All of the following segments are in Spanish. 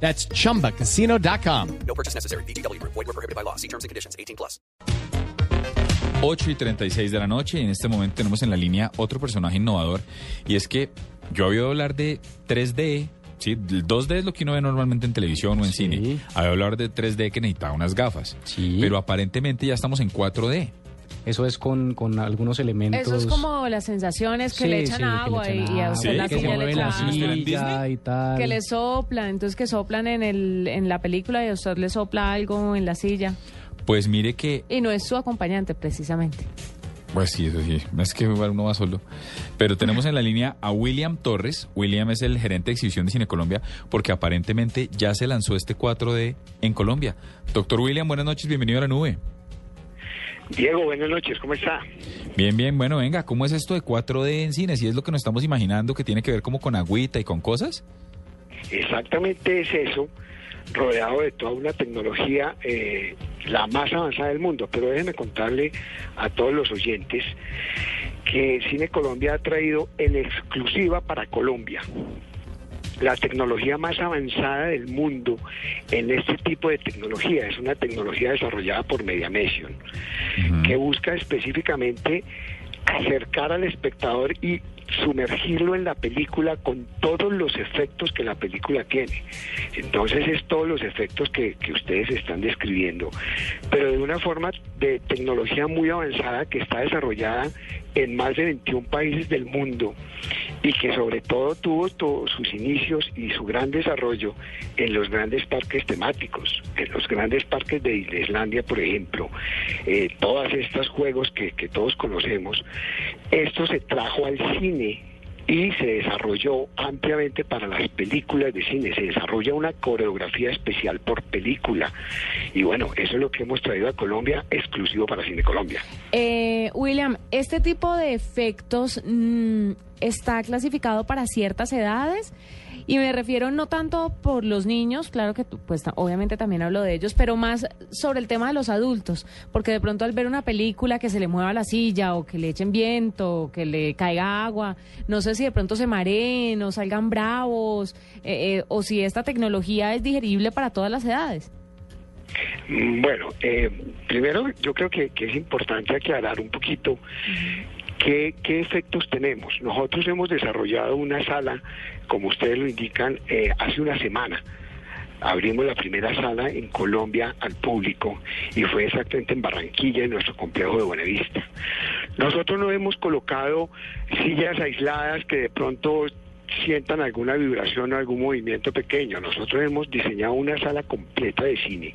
That's chumbacasino.com. No purchase necessary. BGW. Void were prohibited by law. See terms and conditions. 18 plus. 8 y 36 de la noche y en este momento tenemos en la línea otro personaje innovador y es que yo había oído hablar de 3D, ¿sí? El 2D es lo que uno ve normalmente en televisión o en cine. Había oído hablar de 3D que necesitaba unas gafas, Sí. pero aparentemente ya estamos en 4D. Eso es con, con algunos elementos. Eso es como las sensaciones que Sí, le echan sí, que le agua echan y, a usted Sí, la que silla mueve le la y tal. que le soplan, entonces que soplan en el en la película y a usted le sopla algo en la silla Pues mire que, y no es su acompañante precisamente. pues sí, eso sí, es que igual uno va solo. Pero tenemos en la línea a William Torres. William es el gerente de exhibición de Cine Colombia porque aparentemente ya se lanzó este 4D en Colombia. Doctor William, buenas noches, bienvenido a la nube. Diego, buenas noches, ¿cómo está? Bien, bien, bueno, venga, ¿cómo es esto de 4D en cine? Si es lo que nos estamos imaginando que tiene que ver como con agüita y con cosas. Exactamente es eso, rodeado de toda una tecnología, eh, la más avanzada del mundo. Pero déjenme contarle a todos los oyentes que Cine Colombia ha traído en exclusiva para Colombia la tecnología más avanzada del mundo en este tipo de tecnología. Es una tecnología desarrollada por Mediamesion, que busca específicamente acercar al espectador y sumergirlo en la película con todos los efectos que la película tiene. Entonces es todos los efectos que, que ustedes están describiendo, pero de una forma de tecnología muy avanzada que está desarrollada en más de 21 países del mundo y que sobre todo tuvo sus inicios y su gran desarrollo en los grandes parques temáticos, en los grandes parques de Islandia, por ejemplo, eh, todos estos juegos que, que todos conocemos, esto se trajo al cine y se desarrolló ampliamente para las películas de cine, se desarrolla una coreografía especial por película. Y bueno, eso es lo que hemos traído a Colombia exclusivo para Cine Colombia. Eh, William, este tipo de efectos mm, está clasificado para ciertas edades y me refiero no tanto por los niños, claro que pues obviamente también hablo de ellos, pero más sobre el tema de los adultos, porque de pronto al ver una película que se le mueva la silla o que le echen viento o que le caiga agua, no sé si de pronto se mareen o salgan bravos eh, eh, o si esta tecnología es digerible para todas las edades. Mm, Bueno, eh, primero yo creo que, que es importante aclarar un poquito qué, qué efectos tenemos. Nosotros hemos desarrollado una sala, como ustedes lo indican, eh, hace una semana. Abrimos la primera sala en Colombia al público y fue exactamente en Barranquilla, en nuestro complejo de Buenavista. Nosotros no hemos colocado sillas aisladas que de pronto sientan alguna vibración o algún movimiento pequeño. Nosotros hemos diseñado una sala completa de cine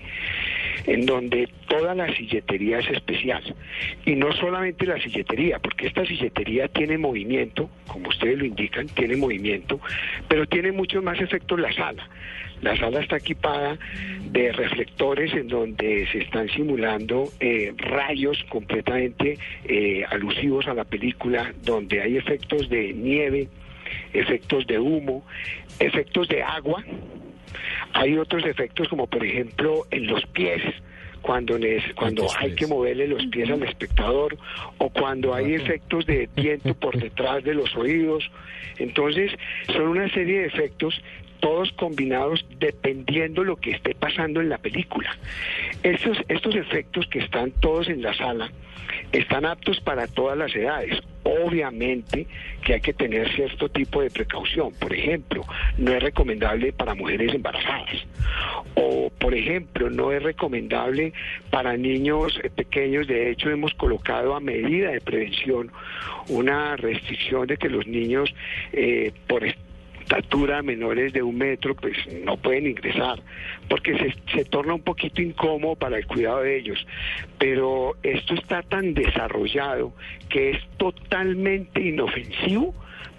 en donde toda la silletería es especial. Y no solamente la silletería, porque esta silletería tiene movimiento, como ustedes lo indican, tiene movimiento, pero tiene muchos más efectos la sala. La sala está equipada de reflectores en donde se están simulando eh, rayos completamente eh, alusivos a la película, donde hay efectos de nieve, efectos de humo, efectos de agua, hay otros efectos como por ejemplo en los pies, cuando, cuando hay que moverle los pies al espectador o cuando hay efectos de viento por detrás de los oídos. Entonces son una serie de efectos todos combinados dependiendo lo que esté pasando en la película. Estos, estos efectos que están todos en la sala están aptos para todas las edades. Obviamente que hay que tener cierto tipo de precaución. Por ejemplo, no es recomendable para mujeres embarazadas. O, por ejemplo, no es recomendable para niños eh, pequeños. De hecho, hemos colocado a medida de prevención una restricción de que los niños, eh, por estatura menores de un metro, pues no pueden ingresar, porque se, se torna un poquito incómodo para el cuidado de ellos. Pero esto está tan desarrollado que es totalmente inofensivo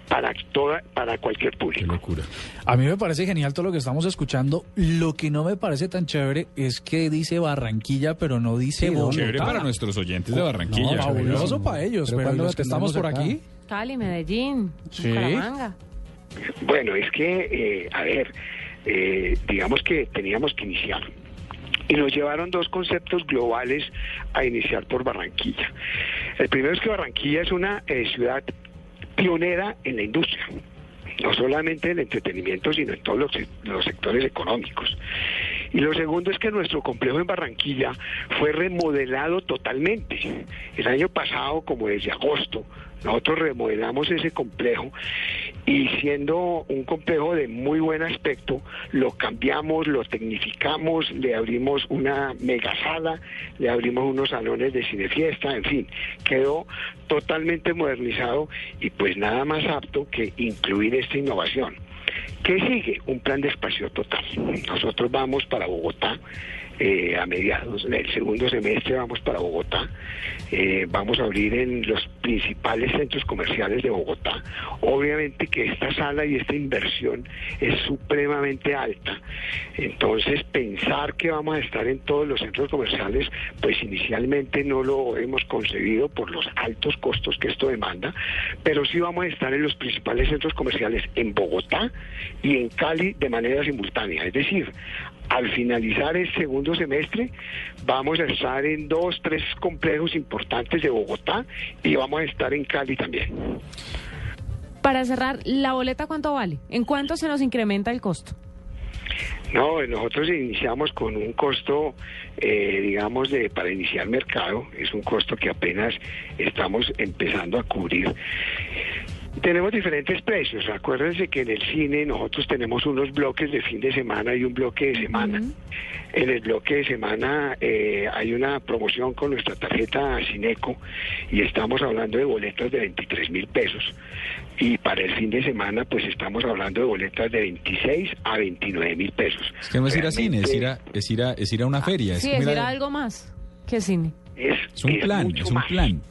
para toda, para cualquier Qué público. locura. A mí me parece genial todo lo que estamos escuchando. Lo que no me parece tan chévere es que dice Barranquilla, pero no dice Sí, Bogotá. Chévere para nuestros oyentes de Barranquilla. No, fabuloso para ellos, Pero pero, ¿cuándo los lo que estamos por aquí. Cali, Medellín, Sí. Bucaramanga. Bueno, es que, eh, a ver, eh, digamos que teníamos que iniciar. Y nos llevaron dos conceptos globales a iniciar por Barranquilla. El primero es que Barranquilla es una eh, ciudad pionera en la industria, no solamente en el entretenimiento, sino en todos los, se- los sectores económicos. Y lo segundo es que nuestro complejo en Barranquilla fue remodelado totalmente. El año pasado, como desde agosto, nosotros remodelamos ese complejo y siendo un complejo de muy buen aspecto, lo cambiamos, lo tecnificamos, le abrimos una mega sala, le abrimos unos salones de cinefiesta, en fin, quedó totalmente modernizado y pues nada más apto que incluir esta innovación. ¿Qué sigue? Un plan de espacio total. Nosotros vamos para Bogotá eh, a mediados del segundo semestre, vamos para Bogotá. Eh, vamos a abrir en los principales centros comerciales de Bogotá. Obviamente que esta sala y esta inversión es supremamente alta. Entonces, pensar que vamos a estar en todos los centros comerciales, pues inicialmente no lo hemos concebido por los altos costos que esto demanda, pero sí vamos a estar en los principales centros comerciales en Bogotá y en Cali de manera simultánea. Es decir, al finalizar el segundo semestre, vamos a estar en dos, tres complejos importantes de Bogotá y vamos a estar en Cali también. Para cerrar, ¿la boleta cuánto vale? ¿En cuánto se nos incrementa el costo? No, nosotros iniciamos con un costo, eh, digamos, de para iniciar mercado. Es un costo que apenas estamos empezando a cubrir. Tenemos diferentes precios. Acuérdense que en el cine nosotros tenemos unos bloques de fin de semana y un bloque de semana. En el bloque de semana eh, hay una promoción con nuestra tarjeta Cineco y estamos hablando de boletas de 23 mil pesos. Y para el fin de semana, pues estamos hablando de boletas de 26 a 29 mil pesos. Es que no es ir a cine, es ir a, es ir a, es ir a una feria. Sí, como es ir a- algo más que cine. Es, es un es plan, es un más. plan.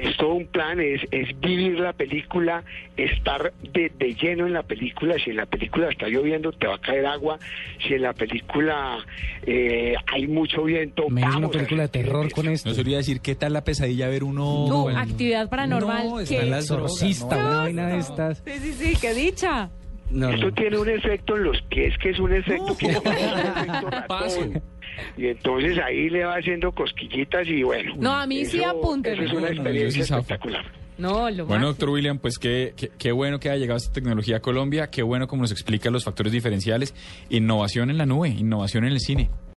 Es todo un plan, es, es vivir la película, estar de, de lleno en la película. Si en la película está lloviendo, te va a caer agua. Si en la película eh, hay mucho viento, Me una vamos a película de terror con esto. No se olvida decir qué tal la pesadilla ver uno. No, Bueno, actividad paranormal. No, las drogas, Exorcista, no. una vaina de estas. Sí, sí, sí, qué dicha. No, Esto no. tiene un efecto en los pies que es un efecto que es un efecto ratón. Y entonces ahí le va haciendo cosquillitas y bueno. No, a mí sí eso-. Eso es una No, no, yo experiencia sí espectacular. No, lo Bueno, máximo. doctor William, pues qué, qué, qué bueno que haya llegado esta tecnología a Colombia, qué bueno como nos explica los factores diferenciales, innovación en la nube, innovación en el cine.